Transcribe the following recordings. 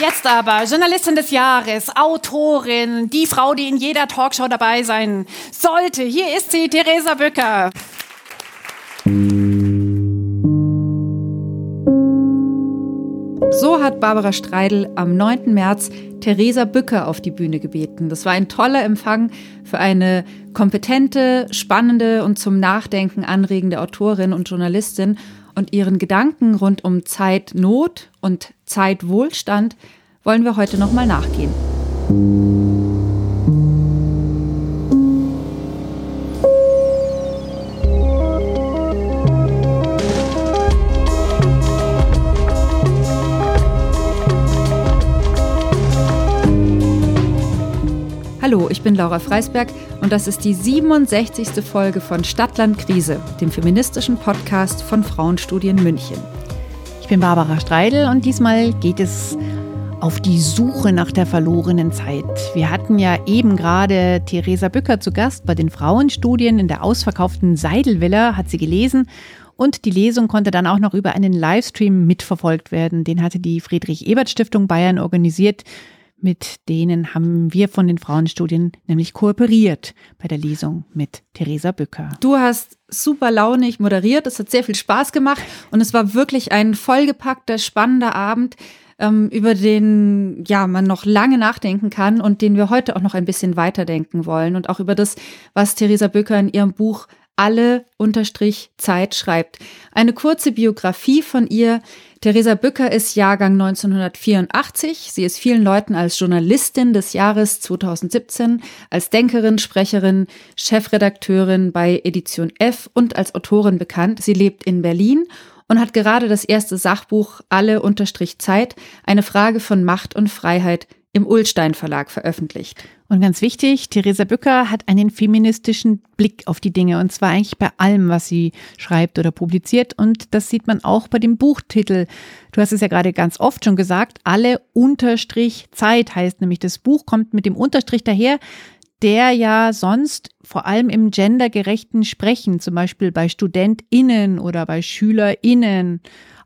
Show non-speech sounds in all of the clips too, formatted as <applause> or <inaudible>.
Jetzt aber Journalistin des Jahres, Autorin, die Frau, die in jeder Talkshow dabei sein sollte. Hier ist sie, Theresa Bücker. So hat Barbara Streidel am 9. März Theresa Bücker auf die Bühne gebeten. Das war ein toller Empfang für eine kompetente, spannende und zum Nachdenken anregende Autorin und Journalistin. Und ihren Gedanken rund um Zeitnot und Zeitwohlstand wollen wir heute nochmal nachgehen. Hallo, ich bin Laura Freisberg und das ist die 67. Folge von Stadtland Krise, dem feministischen Podcast von Frauenstudien München. Ich bin Barbara Streidel und diesmal geht es auf die Suche nach der verlorenen Zeit. Wir hatten ja eben gerade Theresa Bücker zu Gast bei den Frauenstudien in der ausverkauften Seidelvilla, hat sie gelesen. Und die Lesung konnte dann auch noch über einen Livestream mitverfolgt werden. Den hatte die Friedrich-Ebert-Stiftung Bayern organisiert. Mit denen haben wir von den Frauenstudien nämlich kooperiert bei der Lesung mit Theresa Bücker. Du hast super launig moderiert, es hat sehr viel Spaß gemacht und es war wirklich ein vollgepackter, spannender Abend, ähm, über den ja man noch lange nachdenken kann und den wir heute auch noch ein bisschen weiterdenken wollen und auch über das, was Theresa Bücker in ihrem Buch alle unterstrich Zeit schreibt. Eine kurze Biografie von ihr. Theresa Bücker ist Jahrgang 1984. Sie ist vielen Leuten als Journalistin des Jahres 2017, als Denkerin, Sprecherin, Chefredakteurin bei Edition F und als Autorin bekannt. Sie lebt in Berlin und hat gerade das erste Sachbuch Alle unterstrich Zeit, eine Frage von Macht und Freiheit im Ullstein Verlag veröffentlicht. Und ganz wichtig, Theresa Bücker hat einen feministischen Blick auf die Dinge und zwar eigentlich bei allem, was sie schreibt oder publiziert. Und das sieht man auch bei dem Buchtitel. Du hast es ja gerade ganz oft schon gesagt, alle Unterstrich Zeit heißt nämlich das Buch, kommt mit dem Unterstrich daher, der ja sonst vor allem im gendergerechten Sprechen, zum Beispiel bei StudentInnen oder bei SchülerInnen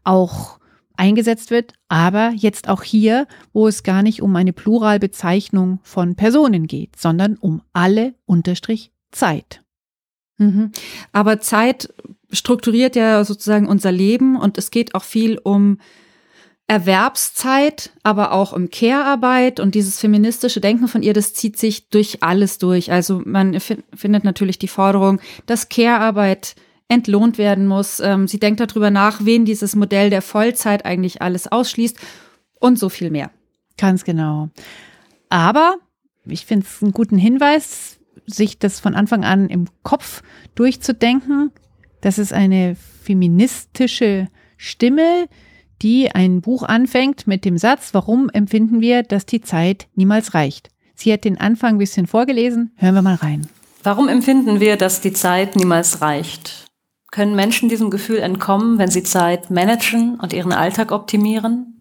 auch eingesetzt wird, aber jetzt auch hier, wo es gar nicht um eine Pluralbezeichnung von Personen geht, sondern um alle Unterstrich Zeit. Mhm. Aber Zeit strukturiert ja sozusagen unser Leben und es geht auch viel um Erwerbszeit, aber auch um Care-Arbeit und dieses feministische Denken von ihr, das zieht sich durch alles durch. Also man findet natürlich die Forderung, dass Care-Arbeit entlohnt werden muss. Ähm, sie denkt darüber nach, wen dieses Modell der Vollzeit eigentlich alles ausschließt und so viel mehr. Ganz genau. Aber ich finde es einen guten Hinweis, sich das von Anfang an im Kopf durchzudenken. Das ist eine feministische Stimme, die ein Buch anfängt mit dem Satz, warum empfinden wir, dass die Zeit niemals reicht? Sie hat den Anfang ein bisschen vorgelesen. Hören wir mal rein. Warum empfinden wir, dass die Zeit niemals reicht? Können Menschen diesem Gefühl entkommen, wenn sie Zeit managen und ihren Alltag optimieren?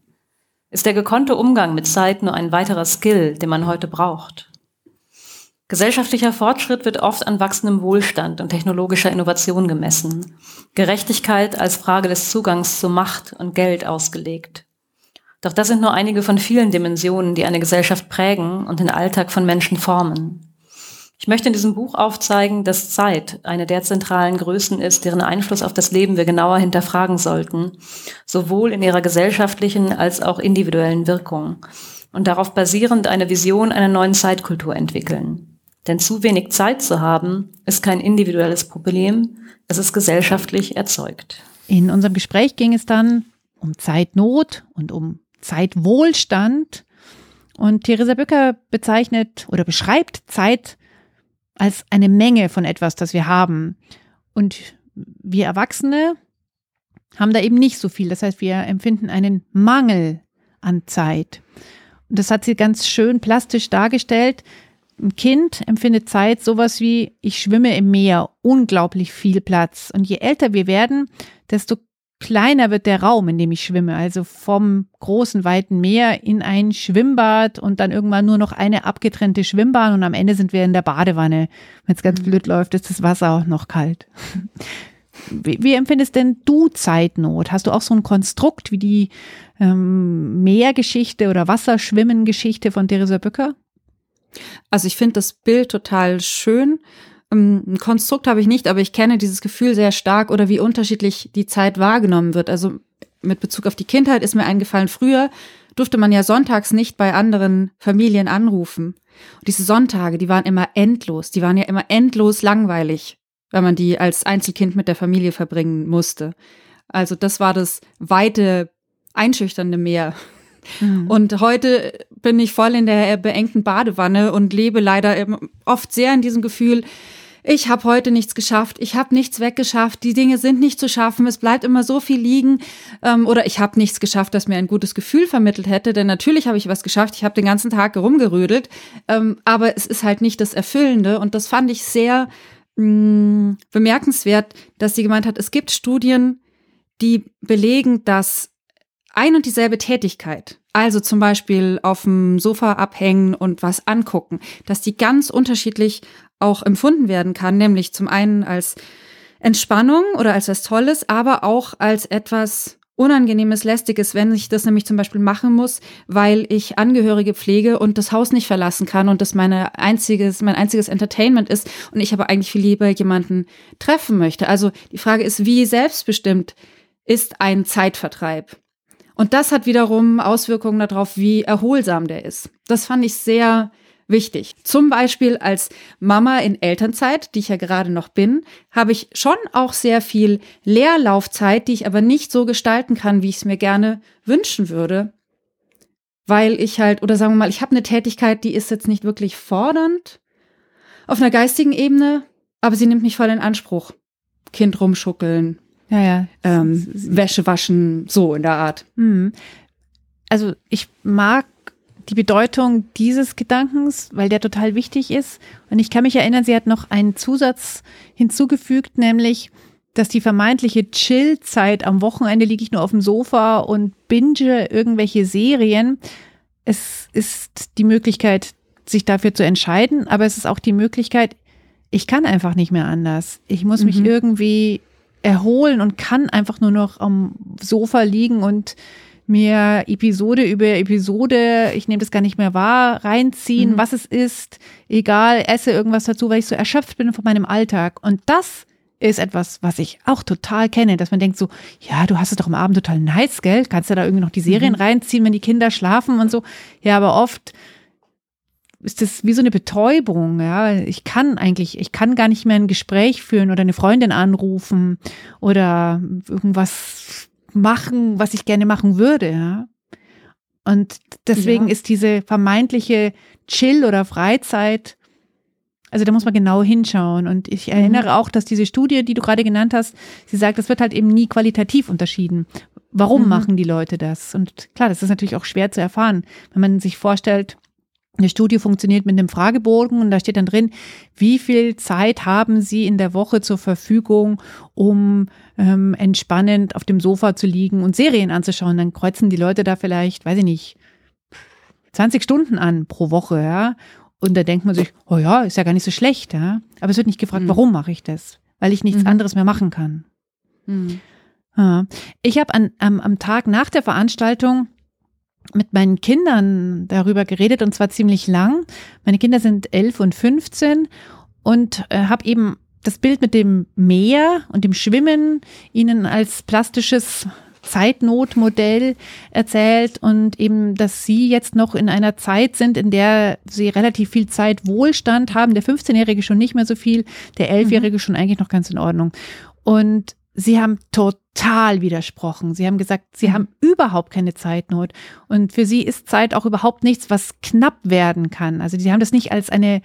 Ist der gekonnte Umgang mit Zeit nur ein weiterer Skill, den man heute braucht? Gesellschaftlicher Fortschritt wird oft an wachsendem Wohlstand und technologischer Innovation gemessen, Gerechtigkeit als Frage des Zugangs zu Macht und Geld ausgelegt. Doch das sind nur einige von vielen Dimensionen, die eine Gesellschaft prägen und den Alltag von Menschen formen. Ich möchte in diesem Buch aufzeigen, dass Zeit eine der zentralen Größen ist, deren Einfluss auf das Leben wir genauer hinterfragen sollten, sowohl in ihrer gesellschaftlichen als auch individuellen Wirkung und darauf basierend eine Vision einer neuen Zeitkultur entwickeln. Denn zu wenig Zeit zu haben, ist kein individuelles Problem, es ist gesellschaftlich erzeugt. In unserem Gespräch ging es dann um Zeitnot und um Zeitwohlstand. Und Theresa Bücker bezeichnet oder beschreibt Zeit als eine Menge von etwas, das wir haben. Und wir Erwachsene haben da eben nicht so viel. Das heißt, wir empfinden einen Mangel an Zeit. Und das hat sie ganz schön plastisch dargestellt. Ein Kind empfindet Zeit sowas wie, ich schwimme im Meer, unglaublich viel Platz. Und je älter wir werden, desto kleiner wird der Raum, in dem ich schwimme. Also vom großen, weiten Meer in ein Schwimmbad und dann irgendwann nur noch eine abgetrennte Schwimmbahn und am Ende sind wir in der Badewanne. Wenn es ganz mhm. blöd läuft, ist das Wasser auch noch kalt. Wie, wie empfindest denn du Zeitnot? Hast du auch so ein Konstrukt wie die ähm, Meergeschichte oder Wasserschwimmen-Geschichte von Theresa Bücker? Also ich finde das Bild total schön. Ähm, ein Konstrukt habe ich nicht, aber ich kenne dieses Gefühl sehr stark oder wie unterschiedlich die Zeit wahrgenommen wird. Also mit Bezug auf die Kindheit ist mir eingefallen, früher durfte man ja sonntags nicht bei anderen Familien anrufen. Und diese Sonntage, die waren immer endlos, die waren ja immer endlos langweilig, wenn man die als Einzelkind mit der Familie verbringen musste. Also das war das weite, einschüchternde Meer. Mhm. Und heute bin ich voll in der beengten Badewanne und lebe leider oft sehr in diesem Gefühl, ich habe heute nichts geschafft, ich habe nichts weggeschafft, die Dinge sind nicht zu schaffen, es bleibt immer so viel liegen. Ähm, oder ich habe nichts geschafft, das mir ein gutes Gefühl vermittelt hätte, denn natürlich habe ich was geschafft, ich habe den ganzen Tag herumgerödelt, ähm, aber es ist halt nicht das Erfüllende. Und das fand ich sehr mh, mm, bemerkenswert, dass sie gemeint hat, es gibt Studien, die belegen, dass ein und dieselbe Tätigkeit, also zum Beispiel auf dem Sofa abhängen und was angucken, dass die ganz unterschiedlich auch empfunden werden kann, nämlich zum einen als Entspannung oder als was Tolles, aber auch als etwas Unangenehmes, Lästiges, wenn ich das nämlich zum Beispiel machen muss, weil ich Angehörige pflege und das Haus nicht verlassen kann und das meine einziges, mein einziges Entertainment ist und ich aber eigentlich viel lieber jemanden treffen möchte. Also die Frage ist, wie selbstbestimmt ist ein Zeitvertreib? Und das hat wiederum Auswirkungen darauf, wie erholsam der ist. Das fand ich sehr wichtig. Zum Beispiel als Mama in Elternzeit, die ich ja gerade noch bin, habe ich schon auch sehr viel Leerlaufzeit, die ich aber nicht so gestalten kann, wie ich es mir gerne wünschen würde. Weil ich halt, oder sagen wir mal, ich habe eine Tätigkeit, die ist jetzt nicht wirklich fordernd auf einer geistigen Ebene, aber sie nimmt mich voll in Anspruch. Kind rumschuckeln, ja, ja. Ähm, Wäsche waschen, so in der Art. Mhm. Also ich mag die Bedeutung dieses Gedankens, weil der total wichtig ist. Und ich kann mich erinnern, sie hat noch einen Zusatz hinzugefügt, nämlich, dass die vermeintliche Chill-Zeit am Wochenende liege ich nur auf dem Sofa und binge irgendwelche Serien. Es ist die Möglichkeit, sich dafür zu entscheiden, aber es ist auch die Möglichkeit, ich kann einfach nicht mehr anders. Ich muss mich mhm. irgendwie erholen und kann einfach nur noch am Sofa liegen und mir Episode über Episode, ich nehme das gar nicht mehr wahr, reinziehen, mhm. was es ist, egal, esse irgendwas dazu, weil ich so erschöpft bin von meinem Alltag. Und das ist etwas, was ich auch total kenne, dass man denkt so, ja, du hast es doch am Abend total nice, gell? Kannst du da irgendwie noch die Serien mhm. reinziehen, wenn die Kinder schlafen und so. Ja, aber oft ist das wie so eine Betäubung, ja. Ich kann eigentlich, ich kann gar nicht mehr ein Gespräch führen oder eine Freundin anrufen oder irgendwas machen, was ich gerne machen würde, ja. Und deswegen ja. ist diese vermeintliche Chill- oder Freizeit, also da muss man genau hinschauen. Und ich mhm. erinnere mhm. auch, dass diese Studie, die du gerade genannt hast, sie sagt, das wird halt eben nie qualitativ unterschieden. Warum mhm. machen die Leute das? Und klar, das ist natürlich auch schwer zu erfahren, wenn man sich vorstellt, eine Studie funktioniert mit einem Fragebogen und da steht dann drin, wie viel Zeit haben Sie in der Woche zur Verfügung, um ähm, entspannend auf dem Sofa zu liegen und Serien anzuschauen. Dann kreuzen die Leute da vielleicht, weiß ich nicht, 20 Stunden an pro Woche, ja. Und da denkt man sich, oh ja, ist ja gar nicht so schlecht, ja. Aber es wird nicht gefragt, mhm. warum mache ich das? Weil ich nichts mhm. anderes mehr machen kann. Mhm. Ja. Ich habe am, am Tag nach der Veranstaltung mit meinen Kindern darüber geredet und zwar ziemlich lang. Meine Kinder sind elf und 15 und äh, habe eben das Bild mit dem Meer und dem Schwimmen ihnen als plastisches Zeitnotmodell erzählt und eben, dass sie jetzt noch in einer Zeit sind, in der sie relativ viel Zeit Wohlstand haben. Der 15-Jährige schon nicht mehr so viel, der 11-Jährige mhm. schon eigentlich noch ganz in Ordnung. Und sie haben total widersprochen. Sie haben gesagt, sie mhm. haben überhaupt keine Zeitnot. Und für sie ist Zeit auch überhaupt nichts, was knapp werden kann. Also sie haben das nicht als eine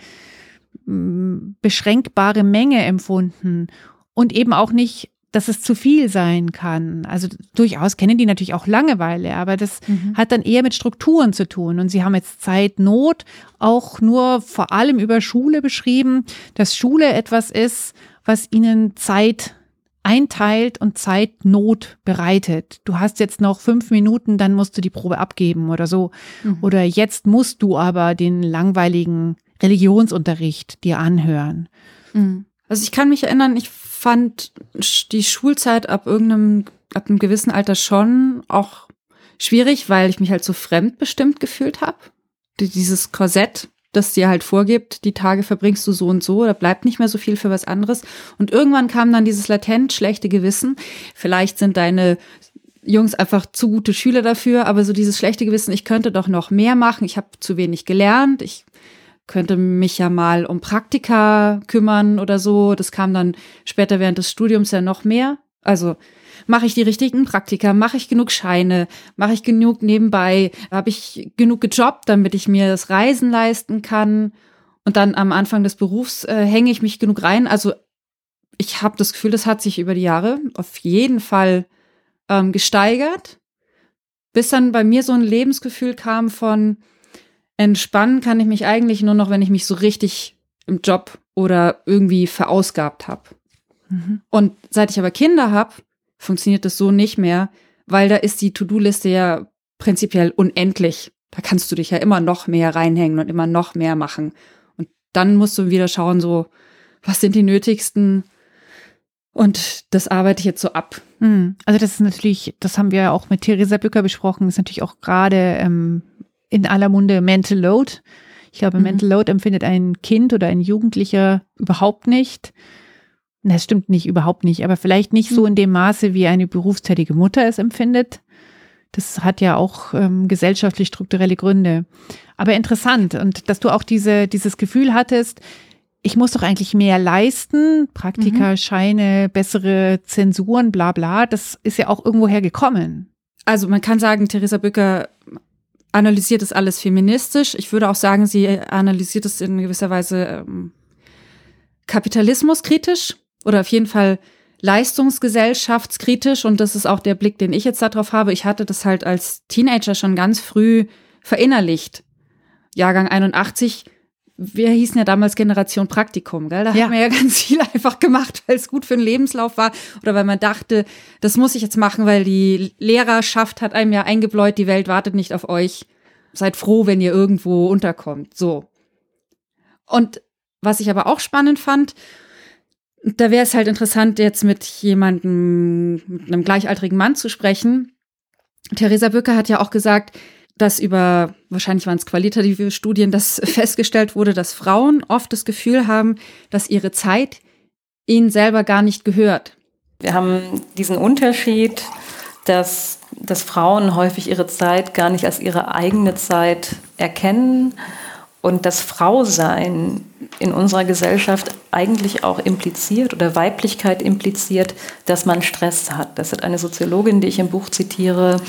beschränkbare Menge empfunden und eben auch nicht, dass es zu viel sein kann. Also durchaus kennen die natürlich auch Langeweile, aber das mhm. hat dann eher mit Strukturen zu tun. Und sie haben jetzt Zeitnot auch nur vor allem über Schule beschrieben, dass Schule etwas ist, was ihnen Zeit einteilt und Zeitnot bereitet. Du hast jetzt noch fünf Minuten, dann musst du die Probe abgeben oder so. Mhm. Oder jetzt musst du aber den langweiligen Religionsunterricht dir anhören. Mhm. Also ich kann mich erinnern, ich fand die Schulzeit ab irgendeinem, ab einem gewissen Alter schon auch schwierig, weil ich mich halt so fremdbestimmt gefühlt habe. Dieses Korsett, das dir halt vorgibt, die Tage verbringst du so und so, da bleibt nicht mehr so viel für was anderes. Und irgendwann kam dann dieses latent schlechte Gewissen. Vielleicht sind deine Jungs einfach zu gute Schüler dafür, aber so dieses schlechte Gewissen, ich könnte doch noch mehr machen, ich habe zu wenig gelernt, ich könnte mich ja mal um Praktika kümmern oder so. Das kam dann später während des Studiums ja noch mehr. Also mache ich die richtigen Praktika, mache ich genug Scheine, mache ich genug nebenbei, habe ich genug gejobbt, damit ich mir das Reisen leisten kann. Und dann am Anfang des Berufs äh, hänge ich mich genug rein. Also ich habe das Gefühl, das hat sich über die Jahre auf jeden Fall ähm, gesteigert, bis dann bei mir so ein Lebensgefühl kam von entspannen kann ich mich eigentlich nur noch, wenn ich mich so richtig im Job oder irgendwie verausgabt habe. Mhm. Und seit ich aber Kinder habe, funktioniert das so nicht mehr, weil da ist die To-Do-Liste ja prinzipiell unendlich. Da kannst du dich ja immer noch mehr reinhängen und immer noch mehr machen. Und dann musst du wieder schauen, so, was sind die nötigsten? Und das arbeite ich jetzt so ab. Hm. Also das ist natürlich, das haben wir ja auch mit Theresa Bücker besprochen, ist natürlich auch gerade ähm, in aller Munde Mental Load. Ich glaube, mhm. Mental Load empfindet ein Kind oder ein Jugendlicher überhaupt nicht. Das stimmt nicht, überhaupt nicht, aber vielleicht nicht so hm. in dem Maße, wie eine berufstätige Mutter es empfindet. Das hat ja auch ähm, gesellschaftlich strukturelle Gründe. Aber interessant und dass du auch diese, dieses Gefühl hattest, ich muss doch eigentlich mehr leisten, Praktika, mhm. Scheine, bessere Zensuren, bla bla, das ist ja auch irgendwoher gekommen. Also man kann sagen, Theresa Bücker analysiert das alles feministisch. Ich würde auch sagen, sie analysiert es in gewisser Weise ähm, kapitalismuskritisch oder auf jeden Fall leistungsgesellschaftskritisch und das ist auch der Blick, den ich jetzt darauf habe. Ich hatte das halt als Teenager schon ganz früh verinnerlicht. Jahrgang 81, wir hießen ja damals Generation Praktikum, gell? Da ja. hat man ja <laughs> ganz viel einfach gemacht, weil es gut für den Lebenslauf war oder weil man dachte, das muss ich jetzt machen, weil die Lehrerschaft hat einem ja eingebläut, die Welt wartet nicht auf euch. Seid froh, wenn ihr irgendwo unterkommt. So. Und was ich aber auch spannend fand, da wäre es halt interessant, jetzt mit jemandem, mit einem gleichaltrigen Mann zu sprechen. Theresa Böcker hat ja auch gesagt, dass über, wahrscheinlich waren es qualitative Studien, dass <laughs> festgestellt wurde, dass Frauen oft das Gefühl haben, dass ihre Zeit ihnen selber gar nicht gehört. Wir haben diesen Unterschied, dass, dass Frauen häufig ihre Zeit gar nicht als ihre eigene Zeit erkennen und das Frausein in unserer Gesellschaft eigentlich auch impliziert oder Weiblichkeit impliziert, dass man Stress hat. Das hat eine Soziologin, die ich im Buch zitiere,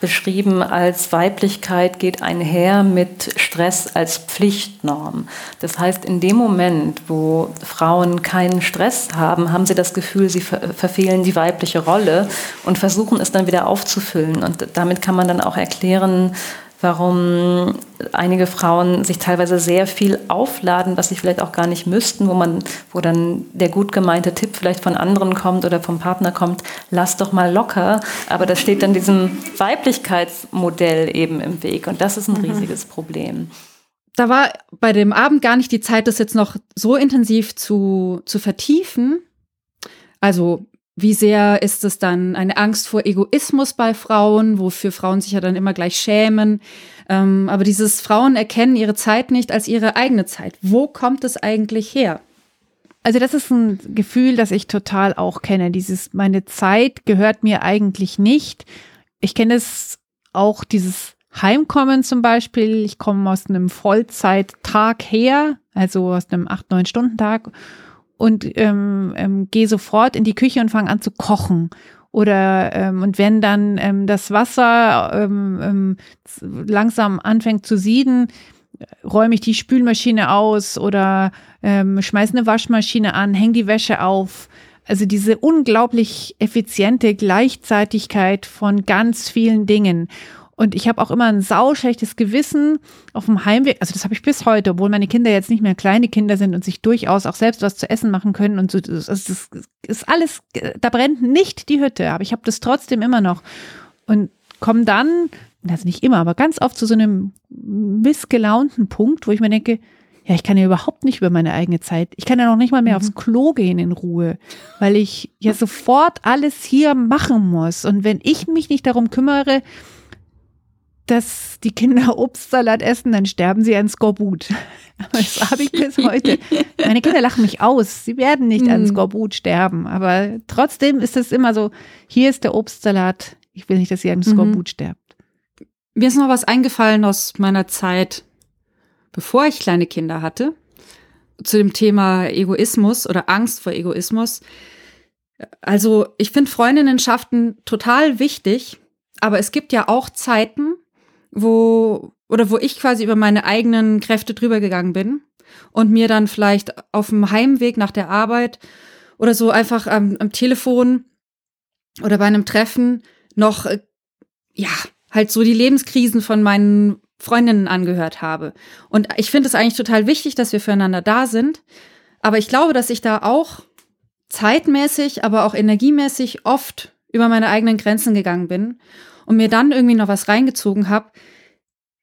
beschrieben als Weiblichkeit geht einher mit Stress als Pflichtnorm. Das heißt, in dem Moment, wo Frauen keinen Stress haben, haben sie das Gefühl, sie ver verfehlen die weibliche Rolle und versuchen es dann wieder aufzufüllen. Und damit kann man dann auch erklären, warum einige Frauen sich teilweise sehr viel aufladen, was sie vielleicht auch gar nicht müssten, wo man, wo dann der gut gemeinte Tipp vielleicht von anderen kommt oder vom Partner kommt, lass doch mal locker. Aber das steht dann diesem Weiblichkeitsmodell eben im Weg und das ist ein mhm. riesiges Problem. Da war bei dem Abend gar nicht die Zeit, das jetzt noch so intensiv zu, zu vertiefen. Also wie sehr ist es dann eine Angst vor Egoismus bei Frauen, wofür Frauen sich ja dann immer gleich schämen? Ähm, aber dieses Frauen erkennen ihre Zeit nicht als ihre eigene Zeit. Wo kommt es eigentlich her? Also das ist ein Gefühl, das ich total auch kenne. Dieses, meine Zeit gehört mir eigentlich nicht. Ich kenne es auch, dieses Heimkommen zum Beispiel. Ich komme aus einem Vollzeittag her, also aus einem 8-9-Stunden-Tag und ähm, ähm, gehe sofort in die Küche und fange an zu kochen. Oder ähm, und wenn dann ähm, das Wasser ähm, ähm, langsam anfängt zu sieden, räume ich die Spülmaschine aus oder ähm, schmeiße eine Waschmaschine an, hänge die Wäsche auf. Also diese unglaublich effiziente Gleichzeitigkeit von ganz vielen Dingen. Und ich habe auch immer ein sauschlechtes Gewissen auf dem Heimweg. Also das habe ich bis heute, obwohl meine Kinder jetzt nicht mehr kleine Kinder sind und sich durchaus auch selbst was zu essen machen können. Und so, das, das ist alles, da brennt nicht die Hütte. Aber ich habe das trotzdem immer noch. Und komme dann, also nicht immer, aber ganz oft zu so einem missgelaunten Punkt, wo ich mir denke, Ja, ich kann ja überhaupt nicht über meine eigene Zeit. Ich kann ja noch nicht mal mehr mhm. aufs Klo gehen in Ruhe, weil ich ja sofort alles hier machen muss. Und wenn ich mich nicht darum kümmere, dass die Kinder Obstsalat essen, dann sterben sie an Skorbut. <laughs> Aber das habe ich bis heute. Meine Kinder lachen mich aus. Sie werden nicht an mhm. Skorbut sterben. Aber trotzdem ist es immer so, hier ist der Obstsalat. Ich will nicht, dass ihr an Skorbut mhm. sterbt. Mir ist noch was eingefallen aus meiner Zeit, bevor ich kleine Kinder hatte, zu dem Thema Egoismus oder Angst vor Egoismus. Also ich finde Freundinnenschaften total wichtig, aber es gibt ja auch Zeiten, wo oder wo ich quasi über meine eigenen Kräfte drüber gegangen bin und mir dann vielleicht auf dem Heimweg nach der Arbeit oder so einfach am, am Telefon oder bei einem Treffen noch äh, ja halt so die Lebenskrisen von meinen Freundinnen angehört habe. Und ich finde es eigentlich total wichtig, dass wir füreinander da sind. Aber ich glaube, dass ich da auch zeitmäßig, aber auch energiemäßig oft über meine eigenen Grenzen gegangen bin und mir dann irgendwie noch was reingezogen habe,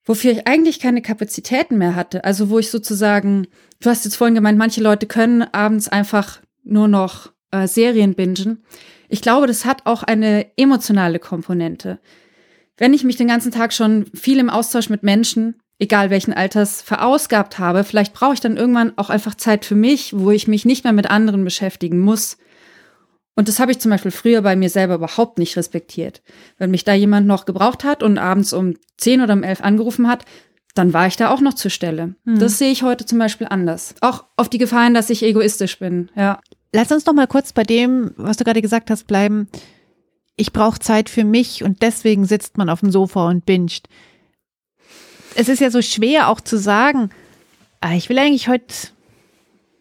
wofür ich eigentlich keine Kapazitäten mehr hatte. Also wo ich sozusagen, du hast jetzt vorhin gemeint, manche Leute können abends einfach nur noch äh, Serien bingen. Ich glaube, das hat auch eine emotionale Komponente. Wenn ich mich den ganzen Tag schon viel im Austausch mit Menschen, egal welchen Alters, verausgabt habe, vielleicht brauche ich dann irgendwann auch einfach Zeit für mich, wo ich mich nicht mehr mit anderen beschäftigen muss. Und das habe ich zum Beispiel früher bei mir selber überhaupt nicht respektiert. Wenn mich da jemand noch gebraucht hat und abends um 10 oder um 11 angerufen hat, dann war ich da auch noch zur Stelle. Hm. Das sehe ich heute zum Beispiel anders. Auch auf die Gefahren, dass ich egoistisch bin, ja. Lass uns noch mal kurz bei dem, was du gerade gesagt hast, bleiben. Ich brauche Zeit für mich und deswegen sitzt man auf dem Sofa und binscht. Es ist ja so schwer auch zu sagen, ah, ich will eigentlich heute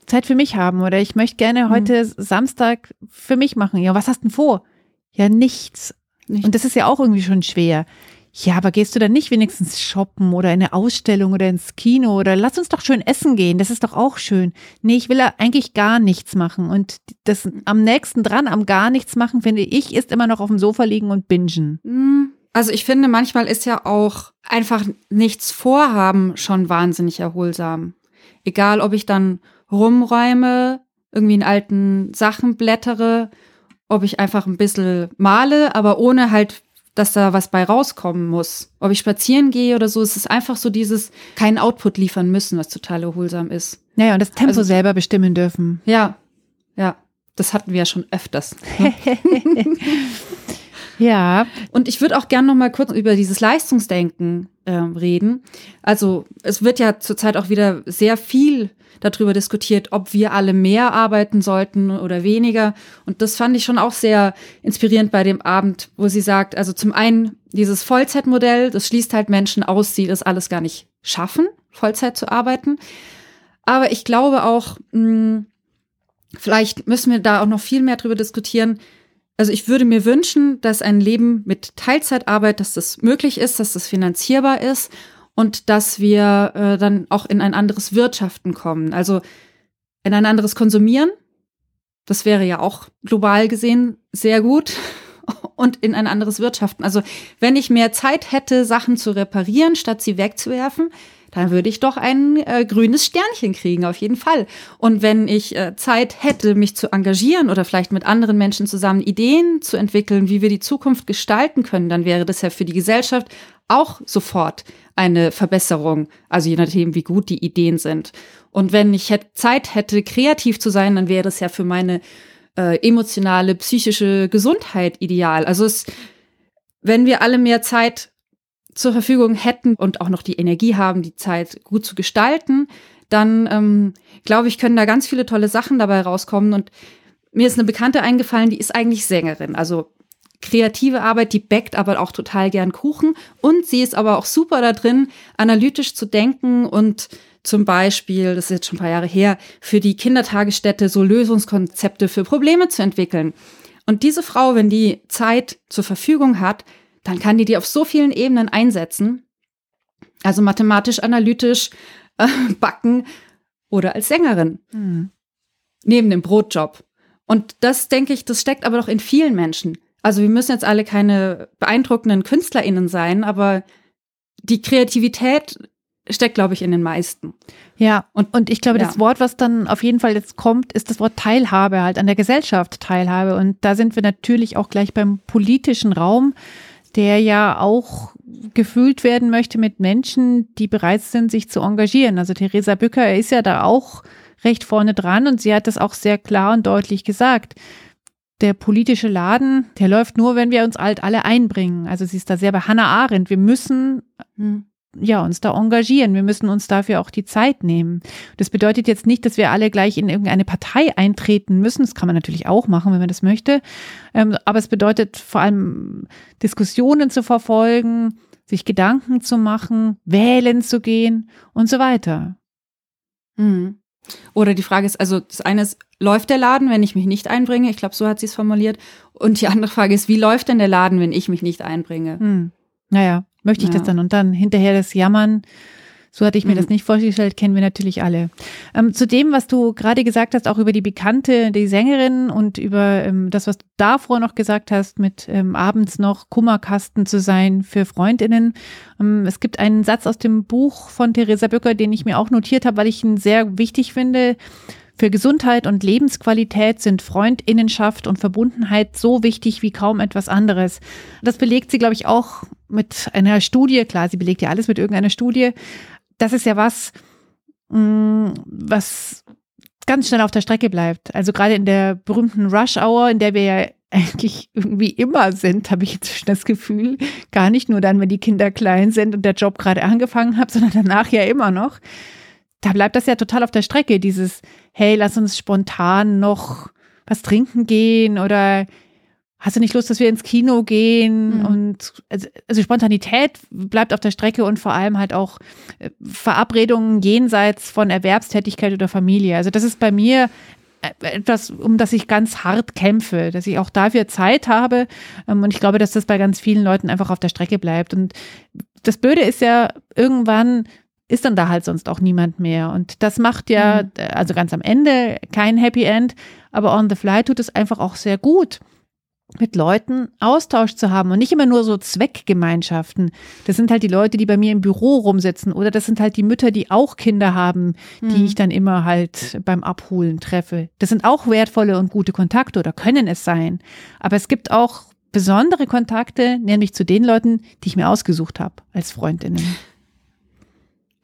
Zeit für mich haben oder ich möchte gerne mhm. heute Samstag für mich machen. Ja, was hast du denn vor? Ja, nichts. nichts. Und das ist ja auch irgendwie schon schwer. Ja, aber gehst du dann nicht wenigstens shoppen oder in eine Ausstellung oder ins Kino oder lass uns doch schön essen gehen, das ist doch auch schön. Nee, ich will eigentlich gar nichts machen und das am nächsten dran, am gar nichts machen, finde ich, ist immer noch auf dem Sofa liegen und bingen. Mhm. Also ich finde, manchmal ist ja auch einfach nichts vorhaben schon wahnsinnig erholsam. Egal, ob ich dann rumräume, irgendwie in alten Sachen blättere, ob ich einfach ein bisschen male, aber ohne halt, dass da was bei rauskommen muss. Ob ich spazieren gehe oder so, es ist einfach so dieses keinen Output liefern müssen, was total erholsam ist. Naja, und das Tempo also, selber bestimmen dürfen. Ja, ja. Das hatten wir ja schon öfters. Ne? <laughs> ja. Und ich würde auch gerne noch mal kurz über dieses Leistungsdenken äh, reden. Also es wird ja zurzeit auch wieder sehr viel darüber diskutiert, ob wir alle mehr arbeiten sollten oder weniger. Und das fand ich schon auch sehr inspirierend bei dem Abend, wo sie sagt, also zum einen dieses Vollzeitmodell, das schließt halt Menschen aus, die das alles gar nicht schaffen, Vollzeit zu arbeiten. Aber ich glaube auch, mh, hm, vielleicht müssen wir da auch noch viel mehr darüber diskutieren. Also ich würde mir wünschen, dass ein Leben mit Teilzeitarbeit, dass das möglich ist, dass das finanzierbar ist und dass wir äh, dann auch in ein anderes Wirtschaften kommen. Also in ein anderes Konsumieren. Das wäre ja auch global gesehen sehr gut. <laughs> Und in ein anderes Wirtschaften. Also wenn ich mehr Zeit hätte, Sachen zu reparieren, statt sie wegzuwerfen, dann würde ich doch ein äh, grünes Sternchen kriegen, auf jeden Fall. Und wenn ich äh, Zeit hätte, mich zu engagieren oder vielleicht mit anderen Menschen zusammen Ideen zu entwickeln, wie wir die Zukunft gestalten können, dann wäre das ja für die Gesellschaft auch sofort eine Verbesserung, also je nachdem, wie gut die Ideen sind. Und wenn ich hätte, Zeit hätte, kreativ zu sein, dann wäre es ja für meine äh, emotionale, psychische Gesundheit ideal. Also es, wenn wir alle mehr Zeit zur Verfügung hätten und auch noch die Energie haben, die Zeit gut zu gestalten, dann ähm, glaube ich, können da ganz viele tolle Sachen dabei rauskommen. Und mir ist eine Bekannte eingefallen, die ist eigentlich Sängerin. Also kreative Arbeit, die backt aber auch total gern Kuchen. Und sie ist aber auch super da drin, analytisch zu denken und zum Beispiel, das ist jetzt schon ein paar Jahre her, für die Kindertagesstätte so Lösungskonzepte für Probleme zu entwickeln. Und diese Frau, wenn die Zeit zur Verfügung hat, dann kann die die auf so vielen Ebenen einsetzen. Also mathematisch, analytisch, <laughs> äh, backen oder als Sängerin. Mhm. Neben dem Brotjob. Und das denke ich, das steckt aber doch in vielen Menschen. Also wir müssen jetzt alle keine beeindruckenden KünstlerInnen sein, aber die Kreativität steckt, glaube ich, in den meisten. Ja, und, und ich glaube, ja. das Wort, was dann auf jeden Fall jetzt kommt, ist das Wort Teilhabe, halt an der Gesellschaft Teilhabe. Und da sind wir natürlich auch gleich beim politischen Raum, der ja auch gefühlt werden möchte mit Menschen, die bereit sind, sich zu engagieren. Also Theresa Bücker ist ja da auch recht vorne dran und sie hat das auch sehr klar und deutlich gesagt. Der politische Laden, der läuft nur, wenn wir uns halt alle einbringen. Also sie ist da sehr bei Hannah Arendt. Wir müssen hm ja, uns da engagieren. Wir müssen uns dafür auch die Zeit nehmen. Das bedeutet jetzt nicht, dass wir alle gleich in irgendeine Partei eintreten müssen. Das kann man natürlich auch machen, wenn man das möchte. Ähm, aber es bedeutet vor allem Diskussionen zu verfolgen, sich Gedanken zu machen, wählen zu gehen und so weiter. Mhm. Oder die Frage ist, also das eine ist, läuft der Laden, wenn ich mich nicht einbringe? Ich glaube, so hat sie es formuliert. Und die andere Frage ist, wie läuft denn der Laden, wenn ich mich nicht einbringe? Hm. Naja, möchte ich ja. das dann? Und dann hinterher das Jammern. So hatte ich mir mhm. das nicht vorgestellt, kennen wir natürlich alle. Ähm, zu dem, was du gerade gesagt hast, auch über die Bekannte, die Sängerin und über ähm, das, was du davor noch gesagt hast, mit ähm, abends noch Kummerkasten zu sein für Freundinnen. Ähm, es gibt einen Satz aus dem Buch von Theresa Bücker, den ich mir auch notiert habe, weil ich ihn sehr wichtig finde. Für Gesundheit und Lebensqualität sind Freundinnenschaft und Verbundenheit so wichtig wie kaum etwas anderes. Das belegt sie, glaube ich, auch mit einer Studie. Klar, sie belegt ja alles mit irgendeiner Studie. Das ist ja was, mm, was ganz schnell auf der Strecke bleibt. Also gerade in der berühmten Rush Hour, in der wir ja eigentlich irgendwie immer sind, habe ich jetzt das Gefühl. Gar nicht nur dann, wenn die Kinder klein sind und der Job gerade angefangen hat, sondern danach ja immer noch da bleibt das ja total auf der Strecke, dieses, hey, lass uns spontan noch was trinken gehen oder hast du nicht Lust, dass wir ins Kino gehen? Mhm. Und also, also, Spontanität bleibt auf der Strecke und vor allem halt auch äh, Verabredungen jenseits von Erwerbstätigkeit oder Familie. Also das ist bei mir äh, etwas, um das ich ganz hart kämpfe, dass ich auch dafür Zeit habe. Ähm, und ich glaube, dass das bei ganz vielen Leuten einfach auf der Strecke bleibt. Und das Blöde ist ja, irgendwann ist dann da halt sonst auch niemand mehr. Und das macht ja, mhm. also ganz am Ende kein Happy End, aber on the fly tut es einfach auch sehr gut, mit Leuten Austausch zu haben und nicht immer nur so Zweckgemeinschaften. Das sind halt die Leute, die bei mir im Büro rumsitzen oder das sind halt die Mütter, die auch Kinder haben, die mhm. ich dann immer halt beim Abholen treffe. Das sind auch wertvolle und gute Kontakte oder können es sein. Aber es gibt auch besondere Kontakte, nämlich zu den Leuten, die ich mir ausgesucht habe als Freundinnen.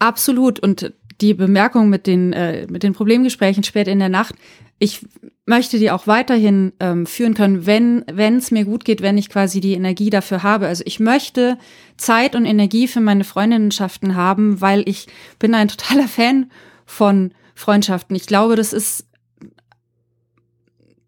Absolut. Und die Bemerkung mit den, äh, mit den Problemgesprächen spät in der Nacht, ich möchte die auch weiterhin ähm, führen können, wenn wenn es mir gut geht, wenn ich quasi die Energie dafür habe. Also ich möchte Zeit und Energie für meine Freundinnenschaften haben, weil ich bin ein totaler <laughs> Fan von Freundschaften. Ich glaube, das ist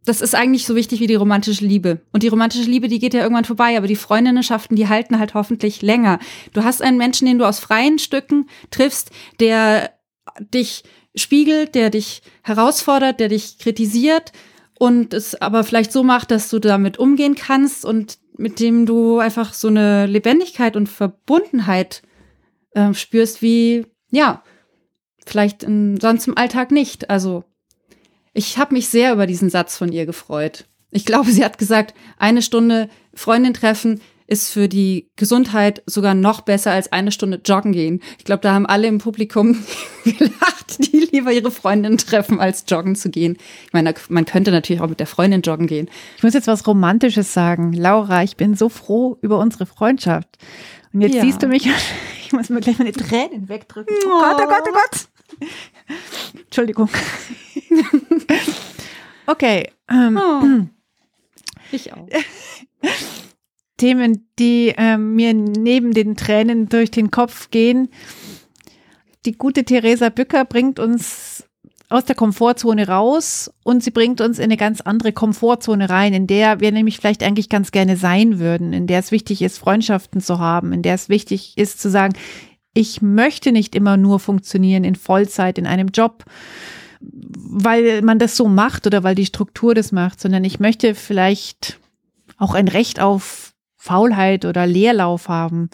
das ist eigentlich so wichtig wie die romantische Liebe. Und die romantische Liebe, die geht ja irgendwann vorbei, aber die Freundinnenschaften, die halten halt hoffentlich länger. Du hast einen Menschen, den du aus freien Stücken triffst, der dich spiegelt, der dich herausfordert, der dich kritisiert und es aber vielleicht so macht, dass du damit umgehen kannst und mit dem du einfach so eine Lebendigkeit und Verbundenheit äh, spürst, wie, ja, vielleicht in, sonst im Alltag nicht. Also ich habe mich sehr über diesen Satz von ihr gefreut. Ich glaube, sie hat gesagt, eine Stunde Freundin treffen ist für die Gesundheit sogar noch besser als eine Stunde joggen gehen. Ich glaube, da haben alle im Publikum <laughs> gelacht, die lieber ihre Freundin treffen, als joggen zu gehen. Ich meine, man könnte natürlich auch mit der Freundin joggen gehen. Ich muss jetzt was Romantisches sagen. Laura, ich bin so froh über unsere Freundschaft. Und jetzt ja. siehst du mich, <laughs> ich <laughs> muss mir gleich meine Tränen wegdrücken. Oh, oh Gott, oh Gott, oh Gott. <laughs> Entschuldigung. <laughs> okay. Ähm, oh, <clears throat> ich auch. Themen, die ähm, mir neben den Tränen durch den Kopf gehen. Die gute Theresa Bücker bringt uns aus der Komfortzone raus und sie bringt uns in eine ganz andere Komfortzone rein, in der wir nämlich vielleicht eigentlich ganz gerne sein würden, in der es wichtig ist, Freundschaften zu haben, in der es wichtig ist zu sagen, ich möchte nicht immer nur funktionieren in Vollzeit in einem Job, weil man das so macht oder weil die Struktur das macht, sondern ich möchte vielleicht auch ein Recht auf Faulheit oder Leerlauf haben.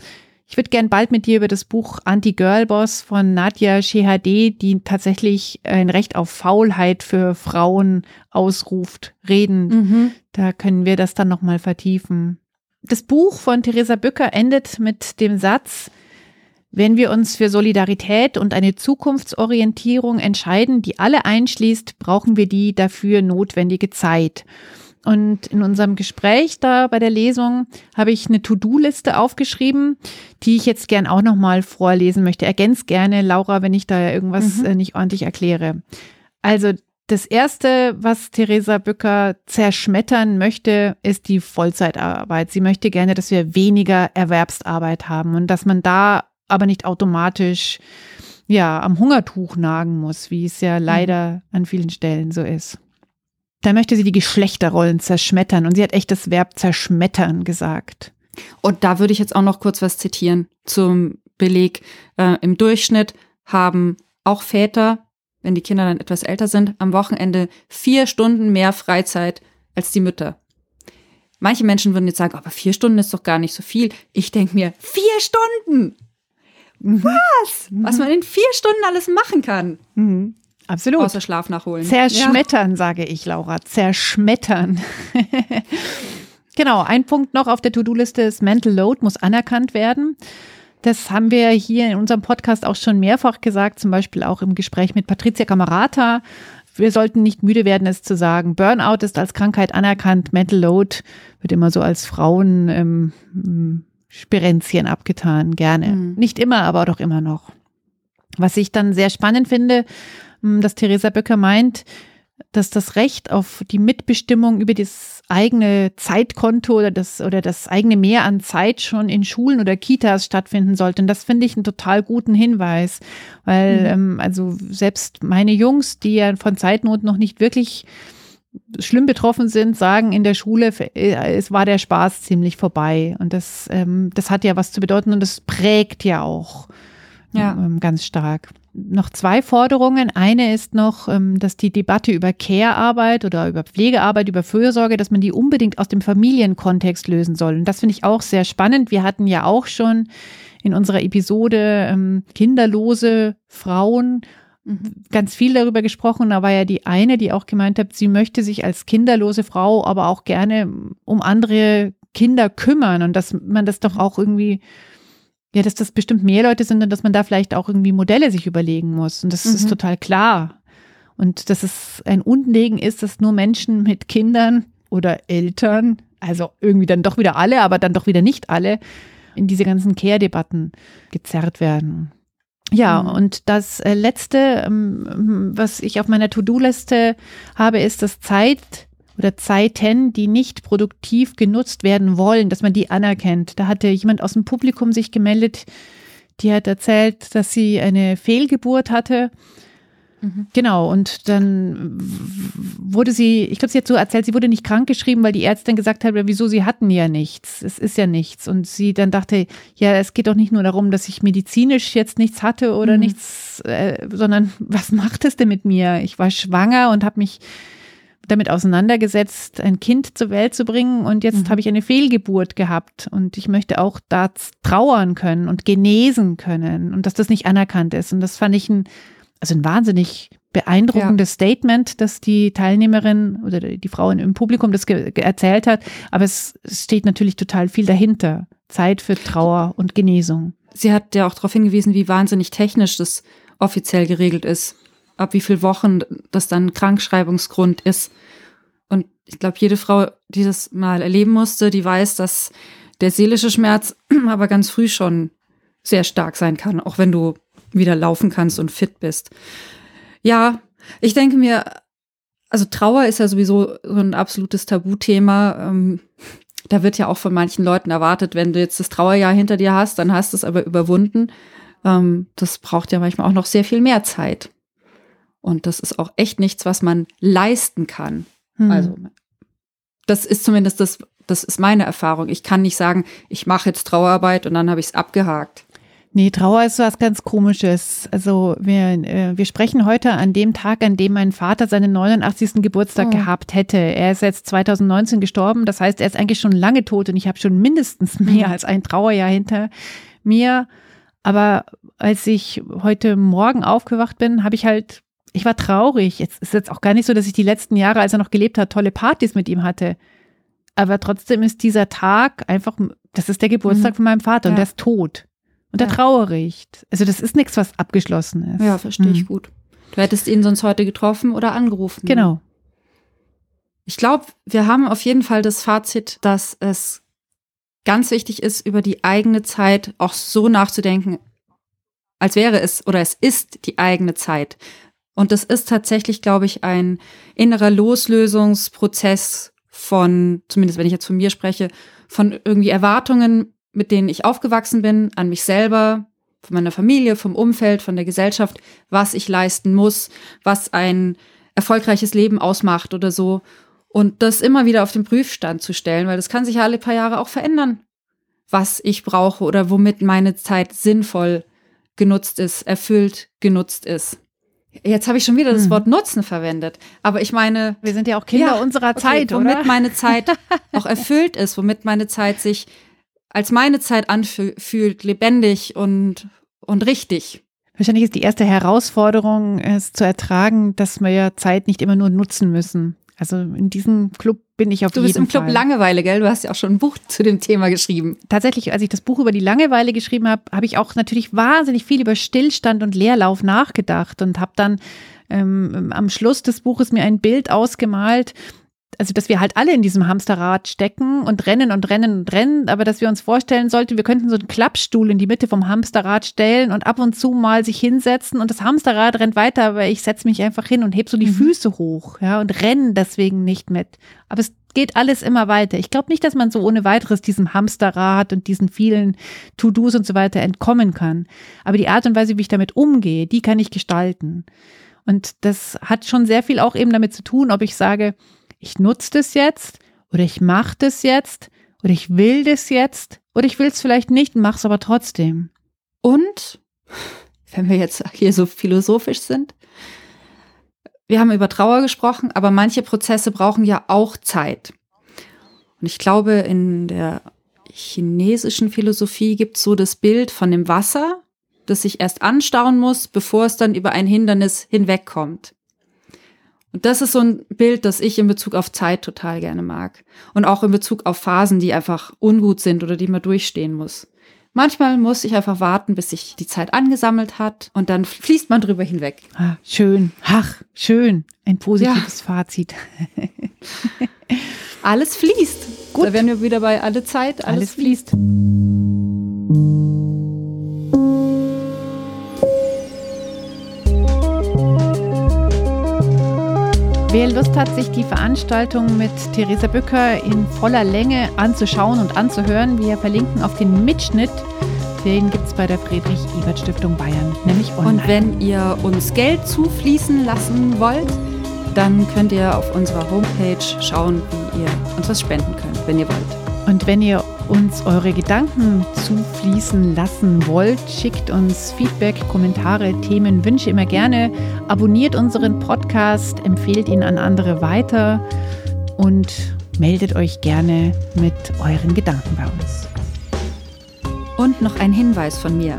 Ich würde gern bald mit dir über das Buch Anti-Girl-Boss von Nadja Shehadeh, die tatsächlich ein Recht auf Faulheit für Frauen ausruft, reden. Mhm. Da können wir das dann nochmal vertiefen. Das Buch von Theresa Bücker endet mit dem Satz, Wenn wir uns für Solidarität und eine Zukunftsorientierung entscheiden, die alle einschließt, brauchen wir die dafür notwendige Zeit. Und in unserem Gespräch da bei der Lesung habe ich eine To-Do-Liste aufgeschrieben, die ich jetzt gern auch nochmal vorlesen möchte. Ergänz gerne, Laura, wenn ich da irgendwas mhm. Äh, nicht ordentlich erkläre. Also das erste, was Theresa Bücker zerschmettern möchte, ist die Vollzeitarbeit. Sie möchte gerne, dass wir weniger Erwerbsarbeit haben und dass man da aber nicht automatisch ja am Hungertuch nagen muss, wie es ja mhm. leider an vielen Stellen so ist. Da möchte sie die Geschlechterrollen zerschmettern und sie hat echt das Verb zerschmettern gesagt. Und da würde ich jetzt auch noch kurz was zitieren zum Beleg. Äh, Im Durchschnitt haben auch Väter, wenn die Kinder dann etwas älter sind, am Wochenende vier Stunden mehr Freizeit als die Mütter. Manche Menschen würden jetzt sagen, aber vier Stunden ist doch gar nicht so viel. Ich denke mir, vier Stunden! Mhm. Was? Mhm. Was man in vier Stunden alles machen kann. Mhm. Absolut. Außer Schlaf nachholen. Zerschmettern, ja. sage ich, Laura. Zerschmettern. <laughs> genau, ein Punkt noch auf der To-Do-Liste ist Mental Load muss anerkannt werden. Das haben wir hier in unserem Podcast auch schon mehrfach gesagt, zum Beispiel auch im Gespräch mit Patricia Camerata. Wir sollten nicht müde werden, es zu sagen. Burnout ist als Krankheit anerkannt. Mental Load wird immer so als Frauen ähm, Spirenzchen abgetan, gerne. Mhm. Nicht immer, aber doch immer noch. Was ich dann sehr spannend finde, dass Theresa Böcker meint, dass das Recht auf die Mitbestimmung über das eigene Zeitkonto oder das, oder das eigene Mehr an Zeit schon in Schulen oder Kitas stattfinden sollte. Und das finde ich einen total guten Hinweis, weil, mhm. ähm, also selbst meine Jungs, die ja von Zeitnot noch nicht wirklich schlimm betroffen sind, sagen in der Schule, äh, es war der Spaß ziemlich vorbei. Und das, ähm, das hat ja was zu bedeuten und das prägt ja auch ja. Ähm, ganz stark. Noch zwei Forderungen. Eine ist noch, ähm, dass die Debatte über Care-Arbeit oder über Pflegearbeit, über Fürsorge, dass man die unbedingt aus dem Familienkontext lösen soll. Und das finde ich auch sehr spannend. Wir hatten ja auch schon in unserer Episode ähm, kinderlose Frauen Mhm. ganz viel darüber gesprochen. Da war ja die eine, die auch gemeint hat, sie möchte sich als kinderlose Frau aber auch gerne um andere Kinder kümmern und dass man das doch auch irgendwie, ja, dass das bestimmt mehr Leute sind und dass man da vielleicht auch irgendwie Modelle sich überlegen muss. Und das mhm. ist total klar. Und dass es ein Unlegen ist, dass nur Menschen mit Kindern oder Eltern, also irgendwie dann doch wieder alle, aber dann doch wieder nicht alle, in diese ganzen Care-Debatten gezerrt werden. Ja, mhm. und das äh, letzte, ähm, was ich auf meiner To-Do-Liste habe, ist das Zeit oder Zeiten, die nicht produktiv genutzt werden wollen, dass man die anerkennt. Da hatte jemand aus dem Publikum sich gemeldet, die hat erzählt, dass sie eine Fehlgeburt hatte Mhm. Genau, und dann wurde sie, ich glaube, sie hat so erzählt, sie wurde nicht krank geschrieben, weil die Ärztin gesagt hat, wieso, sie hatten ja nichts, es ist ja nichts. Und sie dann dachte, ja, es geht doch nicht nur darum, dass ich medizinisch jetzt nichts hatte oder mhm. nichts, äh, sondern was macht es denn mit mir? Ich war schwanger und habe mich damit auseinandergesetzt, ein Kind zur Welt zu bringen und jetzt mhm. habe ich eine Fehlgeburt gehabt und ich möchte auch da trauern können und genesen können und dass das nicht anerkannt ist. Und das fand ich ein also ein wahnsinnig beeindruckendes ja. Statement, dass die Teilnehmerin oder die Frau im Publikum das erzählt hat. Aber es steht natürlich total viel dahinter. Zeit für Trauer und Genesung. Sie hat ja auch darauf hingewiesen, wie wahnsinnig technisch das offiziell geregelt ist. Ab wie viel Wochen das dann Krankschreibungsgrund ist. Und ich glaube, jede Frau, die das mal erleben musste, die weiß, dass der seelische Schmerz <clears throat> aber ganz früh schon sehr stark sein kann, auch wenn du wieder laufen kannst und fit bist. Ja, ich denke mir, also Trauer ist ja sowieso so ein absolutes Tabuthema. Ähm, da wird ja auch von manchen Leuten erwartet, wenn du jetzt das Trauerjahr hinter dir hast, dann hast du es aber überwunden. Ähm, das braucht ja manchmal auch noch sehr viel mehr Zeit. Und das ist auch echt nichts, was man leisten kann. Hm. Also, das ist zumindest das, das ist meine Erfahrung. Ich kann nicht sagen, ich mache jetzt Trauerarbeit und dann habe ich es abgehakt. Nee, Trauer ist was ganz Komisches. Also wir, äh, wir sprechen heute an dem Tag, an dem mein Vater seinen 89. Geburtstag oh. gehabt hätte. Er ist jetzt 2019 gestorben. Das heißt, er ist eigentlich schon lange tot und ich habe schon mindestens <laughs> mehr mhm. als ein Trauerjahr hinter mir. Aber als ich heute Morgen aufgewacht bin, habe ich halt, ich war traurig. Jetzt ist jetzt auch gar nicht so, dass ich die letzten Jahre, als er noch gelebt hat, tolle Partys mit ihm hatte. Aber trotzdem ist dieser Tag einfach, das ist der Geburtstag mhm. von meinem Vater ja. und der ist tot. Und der Ja. Trauerricht. Also das ist nichts, was abgeschlossen ist. Ja, verstehe ich Mhm. gut. Du hättest ihn sonst heute getroffen oder angerufen. Genau. Ich glaube, wir haben auf jeden Fall das Fazit, dass es ganz wichtig ist, über die eigene Zeit auch so nachzudenken, als wäre es oder es ist die eigene Zeit. Und das ist tatsächlich, glaube ich, ein innerer Loslösungsprozess von, zumindest wenn ich jetzt von mir spreche, von irgendwie Erwartungen, mit denen ich aufgewachsen bin, an mich selber, von meiner Familie, vom Umfeld, von der Gesellschaft, was ich leisten muss, was ein erfolgreiches Leben ausmacht oder so. Und das immer wieder auf den Prüfstand zu stellen, weil das kann sich ja alle paar Jahre auch verändern, was ich brauche oder womit meine Zeit sinnvoll genutzt ist, erfüllt genutzt ist. Jetzt habe ich schon wieder das Hm. Wort Nutzen verwendet, aber ich meine, Wir sind ja auch Kinder Ja, unserer okay, Zeit, womit oder? meine Zeit <laughs> auch erfüllt ist, womit meine Zeit sich als meine Zeit anfühlt, lebendig und, und richtig. Wahrscheinlich ist die erste Herausforderung, es zu ertragen, dass wir ja Zeit nicht immer nur nutzen müssen. Also in diesem Club bin ich auf Du jeden bist im Club Fall. Langeweile, gell? Du hast ja auch schon ein Buch zu dem Thema geschrieben. Tatsächlich, als ich das Buch über die Langeweile geschrieben habe, habe ich auch natürlich wahnsinnig viel über Stillstand und Leerlauf nachgedacht und habe dann ähm, am Schluss des Buches mir ein Bild ausgemalt, also dass wir halt alle in diesem Hamsterrad stecken und rennen und rennen und rennen, aber dass wir uns vorstellen sollten, wir könnten so einen Klappstuhl in die Mitte vom Hamsterrad stellen und ab und zu mal sich hinsetzen und das Hamsterrad rennt weiter, aber ich setze mich einfach hin und heb so die Mhm. Füße hoch, ja, und renne deswegen nicht mit. Aber es geht alles immer weiter. Ich glaube nicht, dass man so ohne weiteres diesem Hamsterrad und diesen vielen To-Dos und so weiter entkommen kann. Aber die Art und Weise, wie ich damit umgehe, die kann ich gestalten. Und das hat schon sehr viel auch eben damit zu tun, ob ich sage, ich nutze das jetzt oder ich mache das jetzt oder ich will das jetzt oder ich will es vielleicht nicht und mache es aber trotzdem. Und, wenn wir jetzt hier so philosophisch sind, wir haben über Trauer gesprochen, aber manche Prozesse brauchen ja auch Zeit. Und ich glaube, in der chinesischen Philosophie gibt es so das Bild von dem Wasser, das sich erst anstauen muss, bevor es dann über ein Hindernis hinwegkommt. Und das ist so ein Bild, das ich in Bezug auf Zeit total gerne mag. Und auch in Bezug auf Phasen, die einfach ungut sind oder die man durchstehen muss. Manchmal muss ich einfach warten, bis sich die Zeit angesammelt hat und dann fließt man drüber hinweg. Ah, schön, ach, schön, ein positives Fazit. Alles fließt. Gut. Da wären wir wieder bei alle Zeit, alles, Alles fließt. fließt. Wer Lust hat, sich die Veranstaltung mit Theresa Bücker in voller Länge anzuschauen und anzuhören, wir verlinken auf den Mitschnitt. Den gibt es bei der Friedrich-Ebert-Stiftung Bayern, nämlich online. Und wenn ihr uns Geld zufließen lassen wollt, dann könnt ihr auf unserer Homepage schauen, wie ihr uns was spenden könnt, wenn ihr wollt. Und wenn ihr uns eure Gedanken zufließen lassen wollt, schickt uns Feedback, Kommentare, Themen, Wünsche immer gerne. Abonniert unseren Podcast, empfehlt ihn an andere weiter und meldet euch gerne mit euren Gedanken bei uns. Und noch ein Hinweis von mir.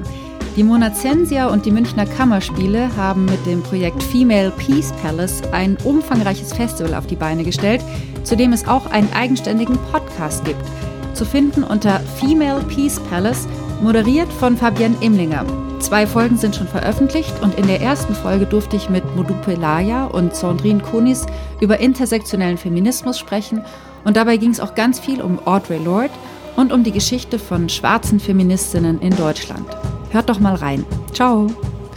Die Monazensia und die Münchner Kammerspiele haben mit dem Projekt Female Peace Palace ein umfangreiches Festival auf die Beine gestellt, zu dem es auch einen eigenständigen Podcast gibt. Zu finden unter Female Peace Palace, moderiert von Fabienne Imlinger. Zwei Folgen sind schon veröffentlicht und in der ersten Folge durfte ich mit Modupe Laya und Sandrine Kunis über intersektionellen Feminismus sprechen und dabei ging es auch ganz viel um Audre Lorde und um die Geschichte von schwarzen Feministinnen in Deutschland. Hört doch mal rein. Ciao.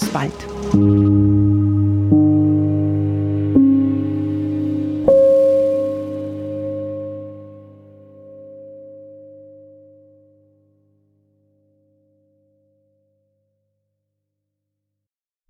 Bis bald.